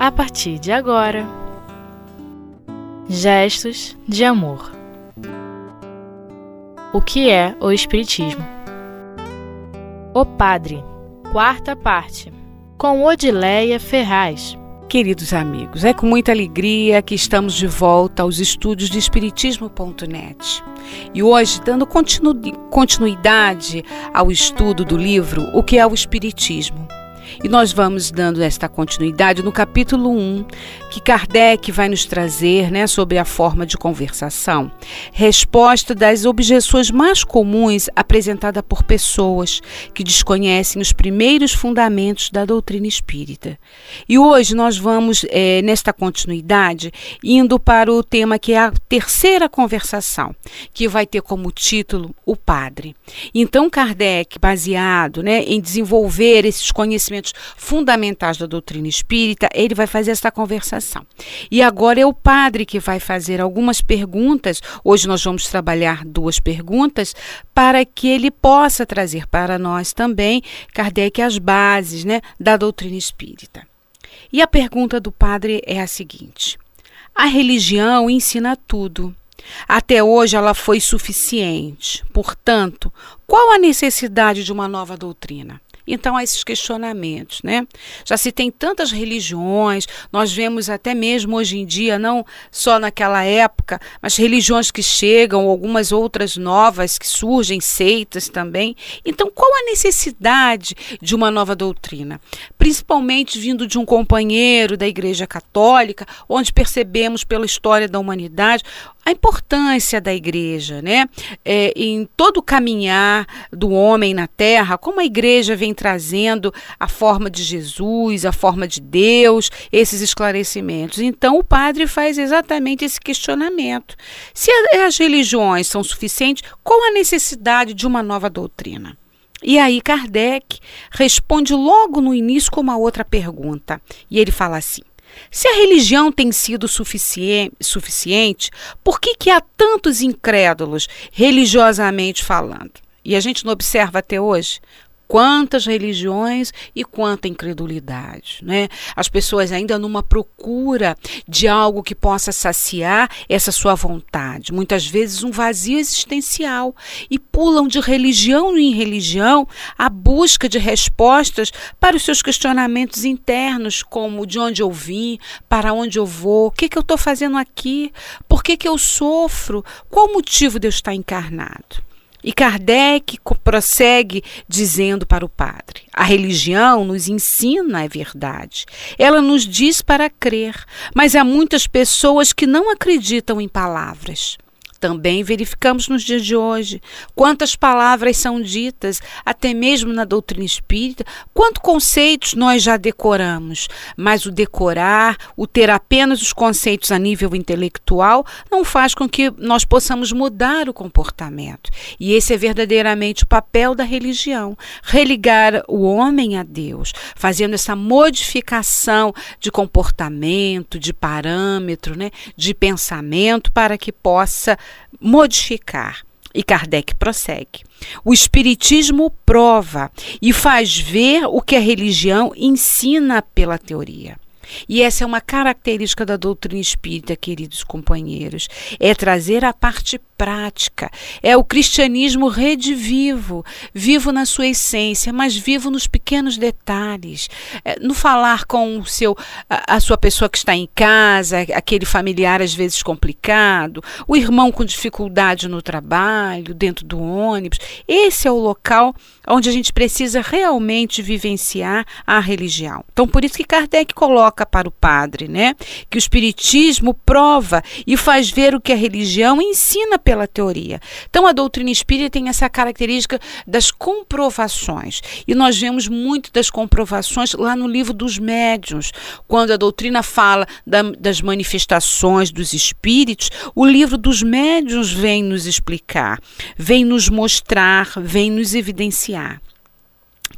a partir de agora. Gestos de amor. O que é o Espiritismo? O Padre, quarta parte, com Odileia Ferraz. Queridos amigos, é com muita alegria que estamos de volta aos estúdios de Espiritismo.net. E hoje, dando continu continuidade ao estudo do livro O que é o Espiritismo. E nós vamos dando esta continuidade no capítulo 1, que Kardec vai nos trazer né, sobre a forma de conversação, resposta das objeções mais comuns apresentadas por pessoas que desconhecem os primeiros fundamentos da doutrina espírita. E hoje nós vamos, é, nesta continuidade, indo para o tema que é a terceira conversação, que vai ter como título O Padre. Então, Kardec, baseado né, em desenvolver esses conhecimentos fundamentais da doutrina espírita, ele vai fazer esta conversação e agora é o padre que vai fazer algumas perguntas. Hoje nós vamos trabalhar duas perguntas para que ele possa trazer para nós também, Kardec, as bases né, da doutrina espírita. E a pergunta do padre é a seguinte: a religião ensina tudo. Até hoje ela foi suficiente. Portanto, qual a necessidade de uma nova doutrina? Então, há esses questionamentos, né? Já se tem tantas religiões, nós vemos até mesmo hoje em dia, não só naquela época, mas religiões que chegam, algumas outras novas que surgem, seitas também. Então, qual a necessidade de uma nova doutrina? Principalmente vindo de um companheiro da Igreja Católica, onde percebemos pela história da humanidade a importância da igreja, né? É, em todo o caminhar do homem na terra, como a igreja vem trazendo a forma de Jesus, a forma de Deus, esses esclarecimentos. Então o padre faz exatamente esse questionamento. Se as religiões são suficientes, qual a necessidade de uma nova doutrina? E aí Kardec responde logo no início com uma outra pergunta. E ele fala assim: se a religião tem sido suficiente, por que, que há tantos incrédulos, religiosamente falando? E a gente não observa até hoje quantas religiões e quanta incredulidade, né? As pessoas ainda numa procura de algo que possa saciar essa sua vontade, muitas vezes um vazio existencial e pulam de religião em religião à busca de respostas para os seus questionamentos internos, como de onde eu vim, para onde eu vou, o que, que eu estou fazendo aqui, por que, que eu sofro, qual o motivo de eu estar encarnado. E Kardec prossegue dizendo para o padre: a religião nos ensina a verdade. Ela nos diz para crer, mas há muitas pessoas que não acreditam em palavras. Também verificamos nos dias de hoje. Quantas palavras são ditas, até mesmo na doutrina espírita, quantos conceitos nós já decoramos, mas o decorar, o ter apenas os conceitos a nível intelectual, não faz com que nós possamos mudar o comportamento. E esse é verdadeiramente o papel da religião: religar o homem a Deus, fazendo essa modificação de comportamento, de parâmetro, né, de pensamento, para que possa modificar. E Kardec prossegue. O Espiritismo prova e faz ver o que a religião ensina pela teoria. E essa é uma característica da doutrina espírita, queridos companheiros, é trazer a parte prática. É o cristianismo redivivo, vivo na sua essência, mas vivo nos pequenos detalhes. É, no falar com o seu, a, a sua pessoa que está em casa, aquele familiar às vezes complicado, o irmão com dificuldade no trabalho, dentro do ônibus. Esse é o local onde a gente precisa realmente vivenciar a religião. Então, por isso que Kardec coloca para o padre, né, que o espiritismo prova e faz ver o que a religião ensina pela teoria. Então, a doutrina espírita tem essa característica das comprovações. E nós vemos muito das comprovações lá no livro dos médiuns, quando a doutrina fala da, das manifestações dos espíritos, o livro dos médiuns vem nos explicar, vem nos mostrar, vem nos evidenciar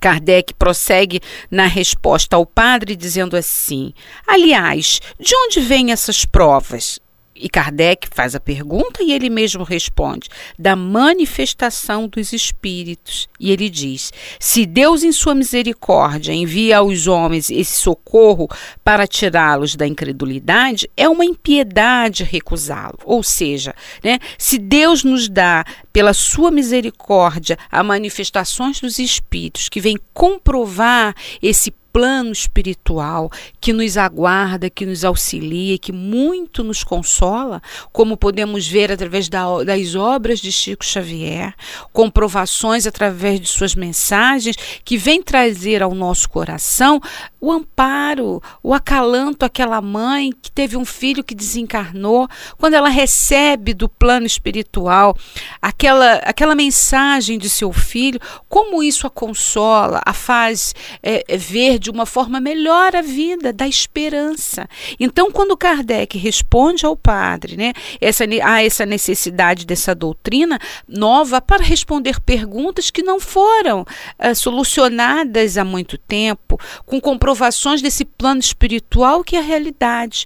Kardec prossegue na resposta ao padre, dizendo assim: Aliás, de onde vêm essas provas? E Kardec faz a pergunta e ele mesmo responde: da manifestação dos espíritos. E ele diz: se Deus, em sua misericórdia, envia aos homens esse socorro para tirá-los da incredulidade, é uma impiedade recusá-lo. Ou seja, né, se Deus nos dá, pela sua misericórdia, a manifestações dos espíritos que vem comprovar esse plano espiritual que nos aguarda, que nos auxilia, que muito nos consola, como podemos ver através da, das obras de Chico Xavier, comprovações através de suas mensagens, que vem trazer ao nosso coração o amparo, o acalanto àquela mãe que teve um filho que desencarnou, quando ela recebe do plano espiritual aquela, aquela mensagem de seu filho, como isso a consola, a faz é, ver de uma forma melhor a vida, da esperança. Então, quando Kardec responde ao padre, né, essa, a essa necessidade dessa doutrina nova para responder perguntas que não foram uh, solucionadas há muito tempo, com comprovações desse plano espiritual que é a realidade.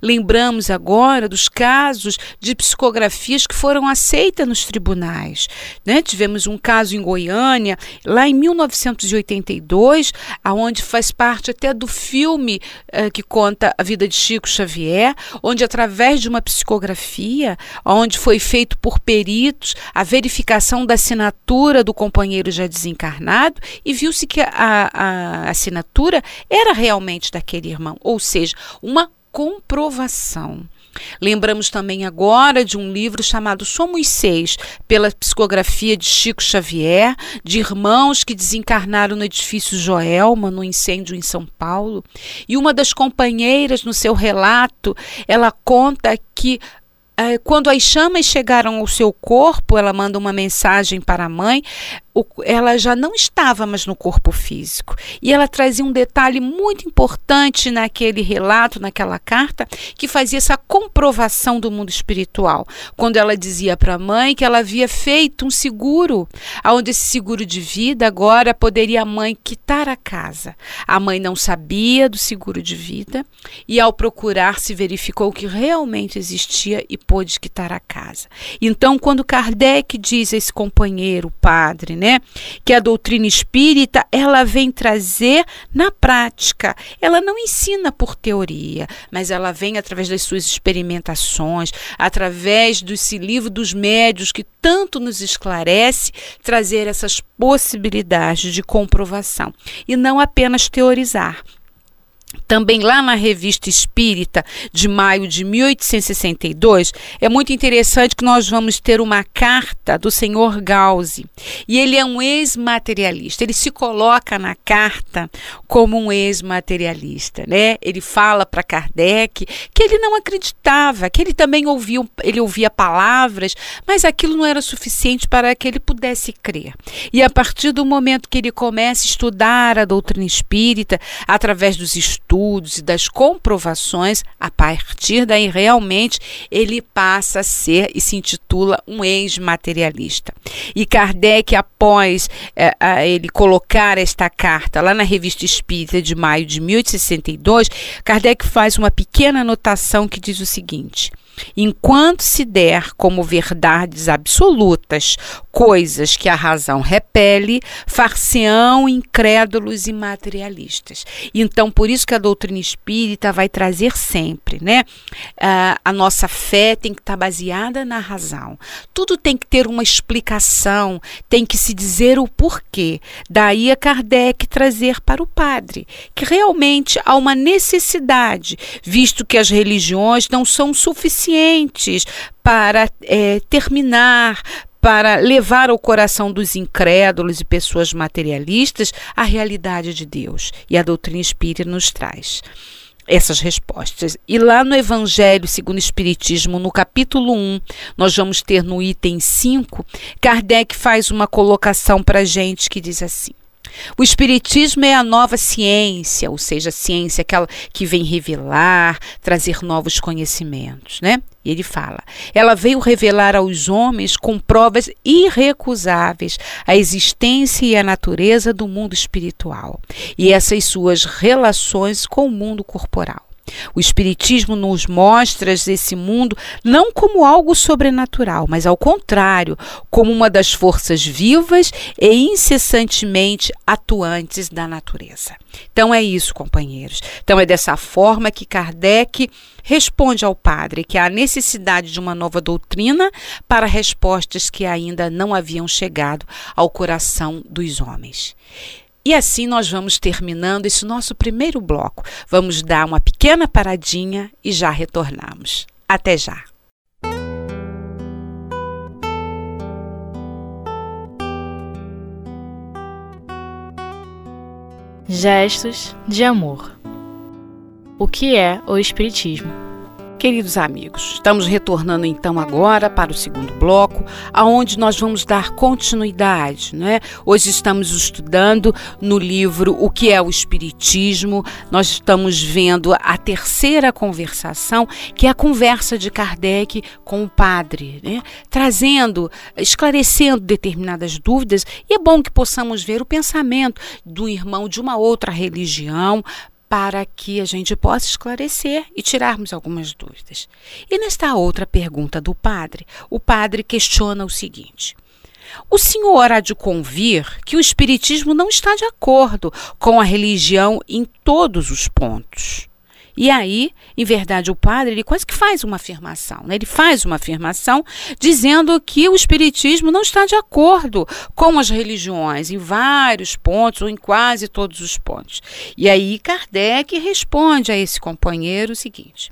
Lembramos agora dos casos de psicografias que foram aceitas nos tribunais. Né? Tivemos um caso em Goiânia, lá em 1982, aonde faz parte até do filme uh, que conta a vida de Chico Xavier, onde através de uma psicografia, onde foi feito por peritos a verificação da assinatura do companheiro já desencarnado e viu-se que a, a assinatura era realmente daquele irmão, ou seja, uma comprovação. Lembramos também agora de um livro chamado Somos Seis, pela psicografia de Chico Xavier, de irmãos que desencarnaram no edifício Joelma, no incêndio em São Paulo. E uma das companheiras, no seu relato, ela conta que quando as chamas chegaram ao seu corpo, ela manda uma mensagem para a mãe ela já não estava mais no corpo físico. E ela trazia um detalhe muito importante naquele relato, naquela carta, que fazia essa comprovação do mundo espiritual. Quando ela dizia para a mãe que ela havia feito um seguro, onde esse seguro de vida agora poderia a mãe quitar a casa. A mãe não sabia do seguro de vida e, ao procurar, se verificou que realmente existia e pôde quitar a casa. Então, quando Kardec diz a esse companheiro, padre, né? Que a doutrina espírita ela vem trazer na prática. Ela não ensina por teoria, mas ela vem através das suas experimentações, através desse livro dos médios que tanto nos esclarece, trazer essas possibilidades de comprovação e não apenas teorizar. Também lá na Revista Espírita de maio de 1862, é muito interessante que nós vamos ter uma carta do senhor Gauzy. E ele é um ex-materialista. Ele se coloca na carta como um ex-materialista, né? Ele fala para Kardec que ele não acreditava, que ele também ouvia, ele ouvia palavras, mas aquilo não era suficiente para que ele pudesse crer. E a partir do momento que ele começa a estudar a doutrina espírita através dos estudos estudos e das comprovações, a partir daí realmente ele passa a ser e se intitula um ex-materialista. E Kardec, após é, a ele colocar esta carta lá na Revista Espírita de maio de 1862, Kardec faz uma pequena anotação que diz o seguinte. Enquanto se der como verdades absolutas coisas que a razão repele, far-se-ão incrédulos e materialistas. Então, por isso que a doutrina espírita vai trazer sempre, né? A nossa fé tem que estar baseada na razão. Tudo tem que ter uma explicação, tem que se dizer o porquê. Daí a Kardec trazer para o padre que realmente há uma necessidade, visto que as religiões não são suficientes suficientes para é, terminar, para levar ao coração dos incrédulos e pessoas materialistas a realidade de Deus. E a doutrina espírita nos traz essas respostas. E lá no Evangelho segundo o Espiritismo, no capítulo 1, nós vamos ter no item 5, Kardec faz uma colocação para a gente que diz assim: o Espiritismo é a nova ciência, ou seja, a ciência aquela que vem revelar, trazer novos conhecimentos, né? E ele fala: ela veio revelar aos homens com provas irrecusáveis a existência e a natureza do mundo espiritual e essas suas relações com o mundo corporal. O Espiritismo nos mostra esse mundo não como algo sobrenatural, mas ao contrário, como uma das forças vivas e incessantemente atuantes da natureza. Então é isso, companheiros. Então é dessa forma que Kardec responde ao padre que há necessidade de uma nova doutrina para respostas que ainda não haviam chegado ao coração dos homens. E assim nós vamos terminando esse nosso primeiro bloco. Vamos dar uma pequena paradinha e já retornamos. Até já! Gestos de amor. O que é o Espiritismo? Queridos amigos, estamos retornando então agora para o segundo bloco, aonde nós vamos dar continuidade, né? Hoje estamos estudando no livro O que é o espiritismo. Nós estamos vendo a terceira conversação, que é a conversa de Kardec com o padre, né? Trazendo, esclarecendo determinadas dúvidas, e é bom que possamos ver o pensamento do irmão de uma outra religião para que a gente possa esclarecer e tirarmos algumas dúvidas. E nesta outra pergunta do padre, o padre questiona o seguinte: o senhor há de convir que o Espiritismo não está de acordo com a religião em todos os pontos. E aí, em verdade, o padre ele quase que faz uma afirmação. Né? Ele faz uma afirmação dizendo que o Espiritismo não está de acordo com as religiões em vários pontos, ou em quase todos os pontos. E aí Kardec responde a esse companheiro o seguinte: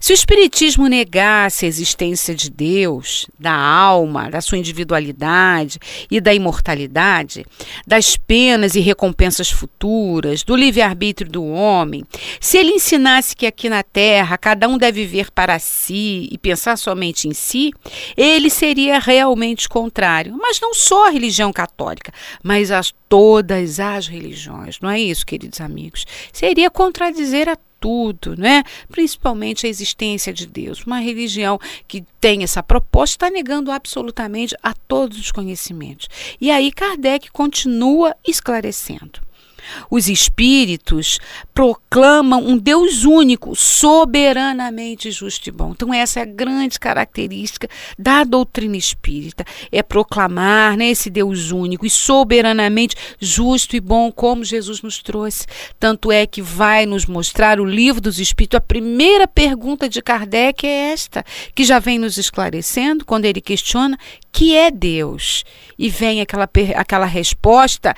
se o Espiritismo negasse a existência de Deus, da alma, da sua individualidade e da imortalidade, das penas e recompensas futuras, do livre-arbítrio do homem, se ele ensinasse que aqui na Terra cada um deve viver para si e pensar somente em si, ele seria realmente contrário. Mas não só a religião católica, mas a todas as religiões. Não é isso, queridos amigos? Seria contradizer a tudo, né? principalmente a existência de Deus. Uma religião que tem essa proposta está negando absolutamente a todos os conhecimentos. E aí Kardec continua esclarecendo. Os espíritos proclamam um Deus único, soberanamente justo e bom. Então, essa é a grande característica da doutrina espírita: é proclamar né, esse Deus único e soberanamente justo e bom, como Jesus nos trouxe. Tanto é que vai nos mostrar o livro dos Espíritos. A primeira pergunta de Kardec é esta, que já vem nos esclarecendo quando ele questiona que é Deus. E vem aquela, aquela resposta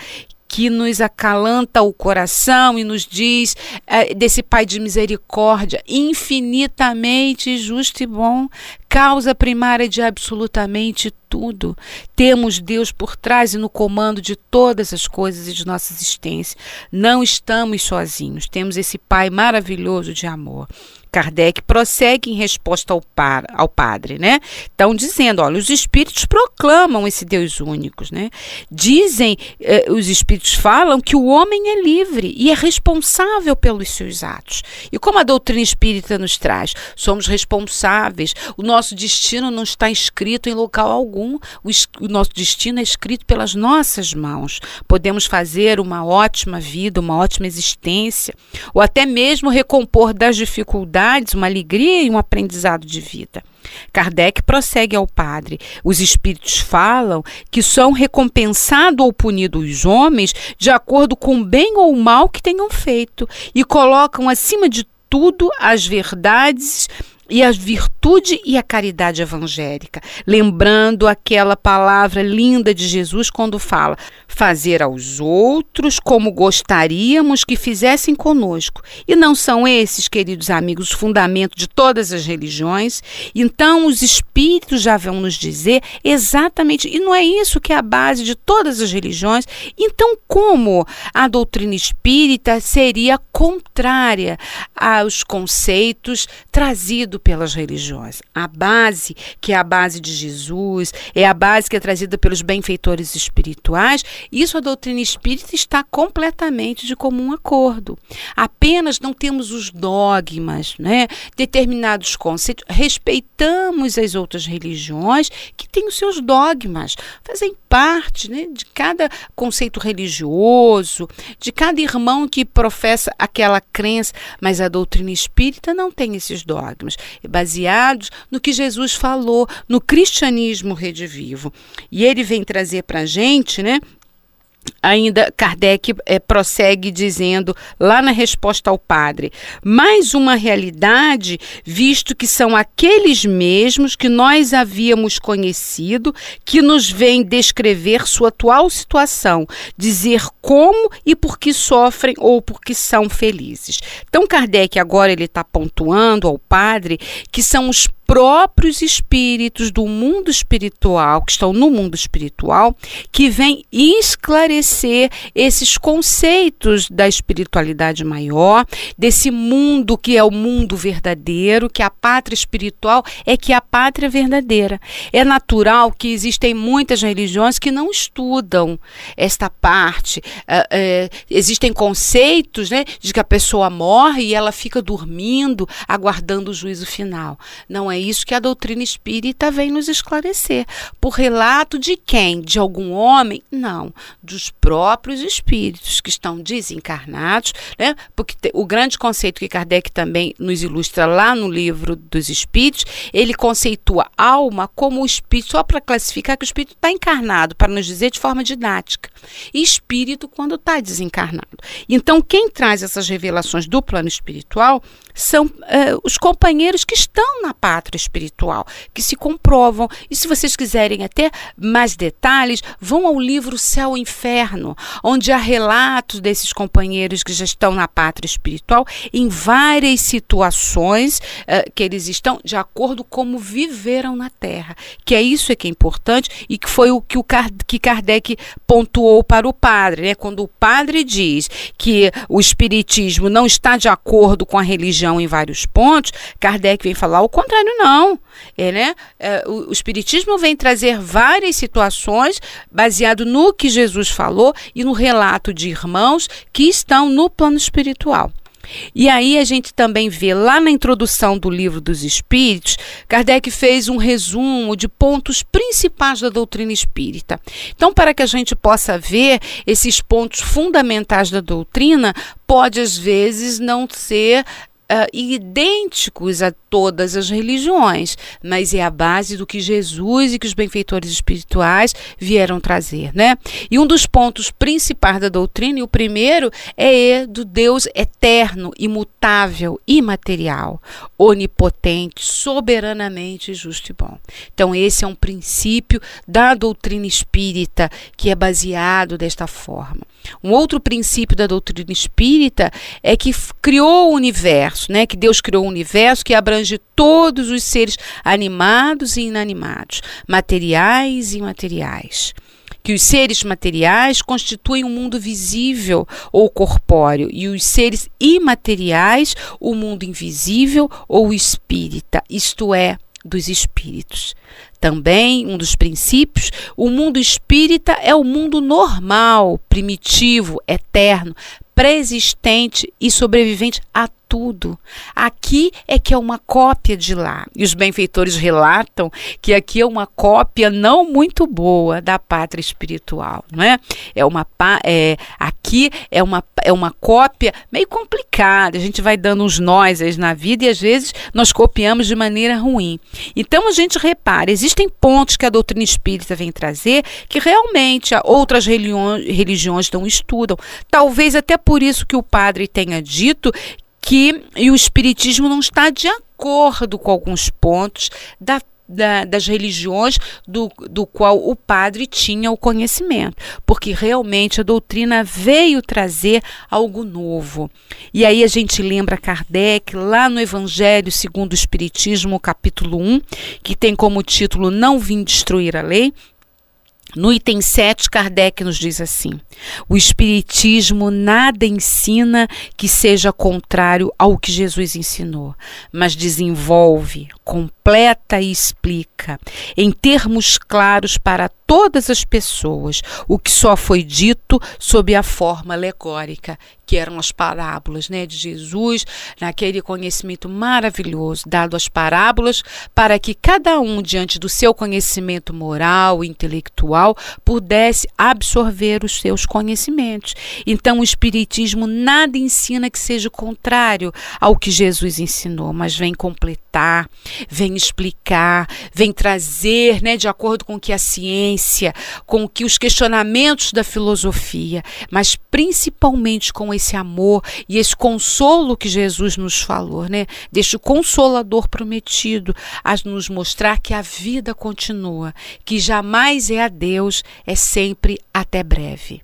que nos acalanta o coração e nos diz é, desse Pai de misericórdia, infinitamente justo e bom, causa primária de absolutamente tudo. Temos Deus por trás e no comando de todas as coisas e de nossa existência. Não estamos sozinhos, temos esse Pai maravilhoso de amor. Kardec prossegue em resposta ao, par, ao padre, né? Estão dizendo, olha, os espíritos proclamam esse Deus único, né? Dizem, eh, os espíritos falam que o homem é livre e é responsável pelos seus atos. E como a doutrina espírita nos traz, somos responsáveis. O nosso destino não está escrito em local algum. O, o nosso destino é escrito pelas nossas mãos. Podemos fazer uma ótima vida, uma ótima existência, ou até mesmo recompor das dificuldades uma alegria e um aprendizado de vida. Kardec prossegue ao padre. Os espíritos falam que são recompensados ou punidos os homens de acordo com o bem ou o mal que tenham feito e colocam acima de tudo as verdades e a virtude e a caridade evangélica, lembrando aquela palavra linda de Jesus quando fala: fazer aos outros como gostaríamos que fizessem conosco. E não são esses, queridos amigos, os fundamentos de todas as religiões? Então, os espíritos já vão nos dizer exatamente, e não é isso que é a base de todas as religiões. Então, como a doutrina espírita seria contrária aos conceitos trazidos pelas religiões. A base, que é a base de Jesus, é a base que é trazida pelos benfeitores espirituais, isso a doutrina espírita está completamente de comum acordo. Apenas não temos os dogmas, né? determinados conceitos, respeitamos as outras religiões que têm os seus dogmas, fazem parte né, de cada conceito religioso, de cada irmão que professa aquela crença, mas a doutrina espírita não tem esses dogmas, é baseados no que Jesus falou, no cristianismo redivivo. E ele vem trazer para a gente, né? Ainda Kardec é, prossegue dizendo, lá na resposta ao padre, mais uma realidade, visto que são aqueles mesmos que nós havíamos conhecido, que nos vêm descrever sua atual situação, dizer como e por que sofrem ou por que são felizes. Então, Kardec agora ele está pontuando ao padre que são os próprios espíritos do mundo espiritual, que estão no mundo espiritual, que vêm esclarecer esses conceitos da espiritualidade maior, desse mundo que é o mundo verdadeiro, que a pátria espiritual é que a pátria verdadeira. É natural que existem muitas religiões que não estudam esta parte. É, é, existem conceitos né, de que a pessoa morre e ela fica dormindo, aguardando o juízo final. Não é é isso que a doutrina espírita vem nos esclarecer. Por relato de quem? De algum homem? Não, dos próprios espíritos que estão desencarnados, né? Porque o grande conceito que Kardec também nos ilustra lá no livro dos espíritos, ele conceitua alma como o espírito, só para classificar que o espírito está encarnado, para nos dizer de forma didática, e espírito quando está desencarnado. Então, quem traz essas revelações do plano espiritual são uh, os companheiros que estão na pátria espiritual, que se comprovam. E se vocês quiserem até mais detalhes, vão ao livro Céu e Inferno, onde há relatos desses companheiros que já estão na pátria espiritual em várias situações uh, que eles estão de acordo como viveram na Terra. Que é isso é que é importante e que foi o que, o que Kardec pontuou para o padre, né? Quando o padre diz que o espiritismo não está de acordo com a religião religião em vários pontos, Kardec vem falar o contrário, não. É, né? É, o, o Espiritismo vem trazer várias situações baseado no que Jesus falou e no relato de irmãos que estão no plano espiritual. E aí a gente também vê lá na introdução do livro dos Espíritos, Kardec fez um resumo de pontos principais da doutrina espírita. Então, para que a gente possa ver esses pontos fundamentais da doutrina, pode às vezes não ser uh, idênticos a todas as religiões, mas é a base do que Jesus e que os benfeitores espirituais vieram trazer, né? E um dos pontos principais da doutrina, e o primeiro, é do Deus eterno, imutável, imaterial, onipotente, soberanamente justo e bom. Então, esse é um princípio da doutrina espírita que é baseado desta forma. Um outro princípio da doutrina espírita é que criou o universo, né? Que Deus criou o universo que abrange todos os seres animados e inanimados, materiais e imateriais que os seres materiais constituem o um mundo visível ou corpóreo e os seres imateriais o mundo invisível ou espírita, isto é, dos espíritos. Também, um dos princípios, o mundo espírita é o mundo normal, primitivo, eterno, preexistente e sobrevivente a tudo. Aqui é que é uma cópia de lá. E os benfeitores relatam que aqui é uma cópia não muito boa da pátria espiritual, não é? É uma é, aqui é uma é uma cópia meio complicada. A gente vai dando uns nós na vida e às vezes nós copiamos de maneira ruim. Então a gente repara, existem pontos que a doutrina espírita vem trazer que realmente outras religiões, religiões não estudam. Talvez até por isso que o padre tenha dito que e o espiritismo não está de acordo com alguns pontos da da, das religiões do, do qual o padre tinha o conhecimento, porque realmente a doutrina veio trazer algo novo. E aí a gente lembra Kardec, lá no Evangelho segundo o Espiritismo, capítulo 1, que tem como título Não Vim Destruir a Lei, no item 7, Kardec nos diz assim: o Espiritismo nada ensina que seja contrário ao que Jesus ensinou, mas desenvolve, completa e explica, em termos claros para todas as pessoas, o que só foi dito sob a forma alegórica, que eram as parábolas né, de Jesus, naquele conhecimento maravilhoso dado às parábolas, para que cada um, diante do seu conhecimento moral e intelectual, pudesse absorver os seus conhecimentos. Então, o Espiritismo nada ensina que seja contrário ao que Jesus ensinou, mas vem completar, vem explicar, vem trazer, né, de acordo com que a ciência, com que os questionamentos da filosofia, mas principalmente com esse amor e esse consolo que Jesus nos falou, né? Deste consolador prometido a nos mostrar que a vida continua, que jamais é a Deus, é sempre até breve.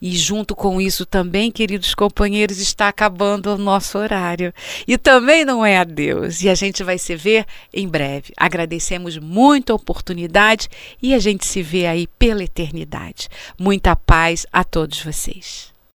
E junto com isso também, queridos companheiros, está acabando o nosso horário. E também não é a Deus. E a gente vai se ver em breve. Agradecemos muito a oportunidade e a gente se vê aí pela eternidade. Muita paz a todos vocês.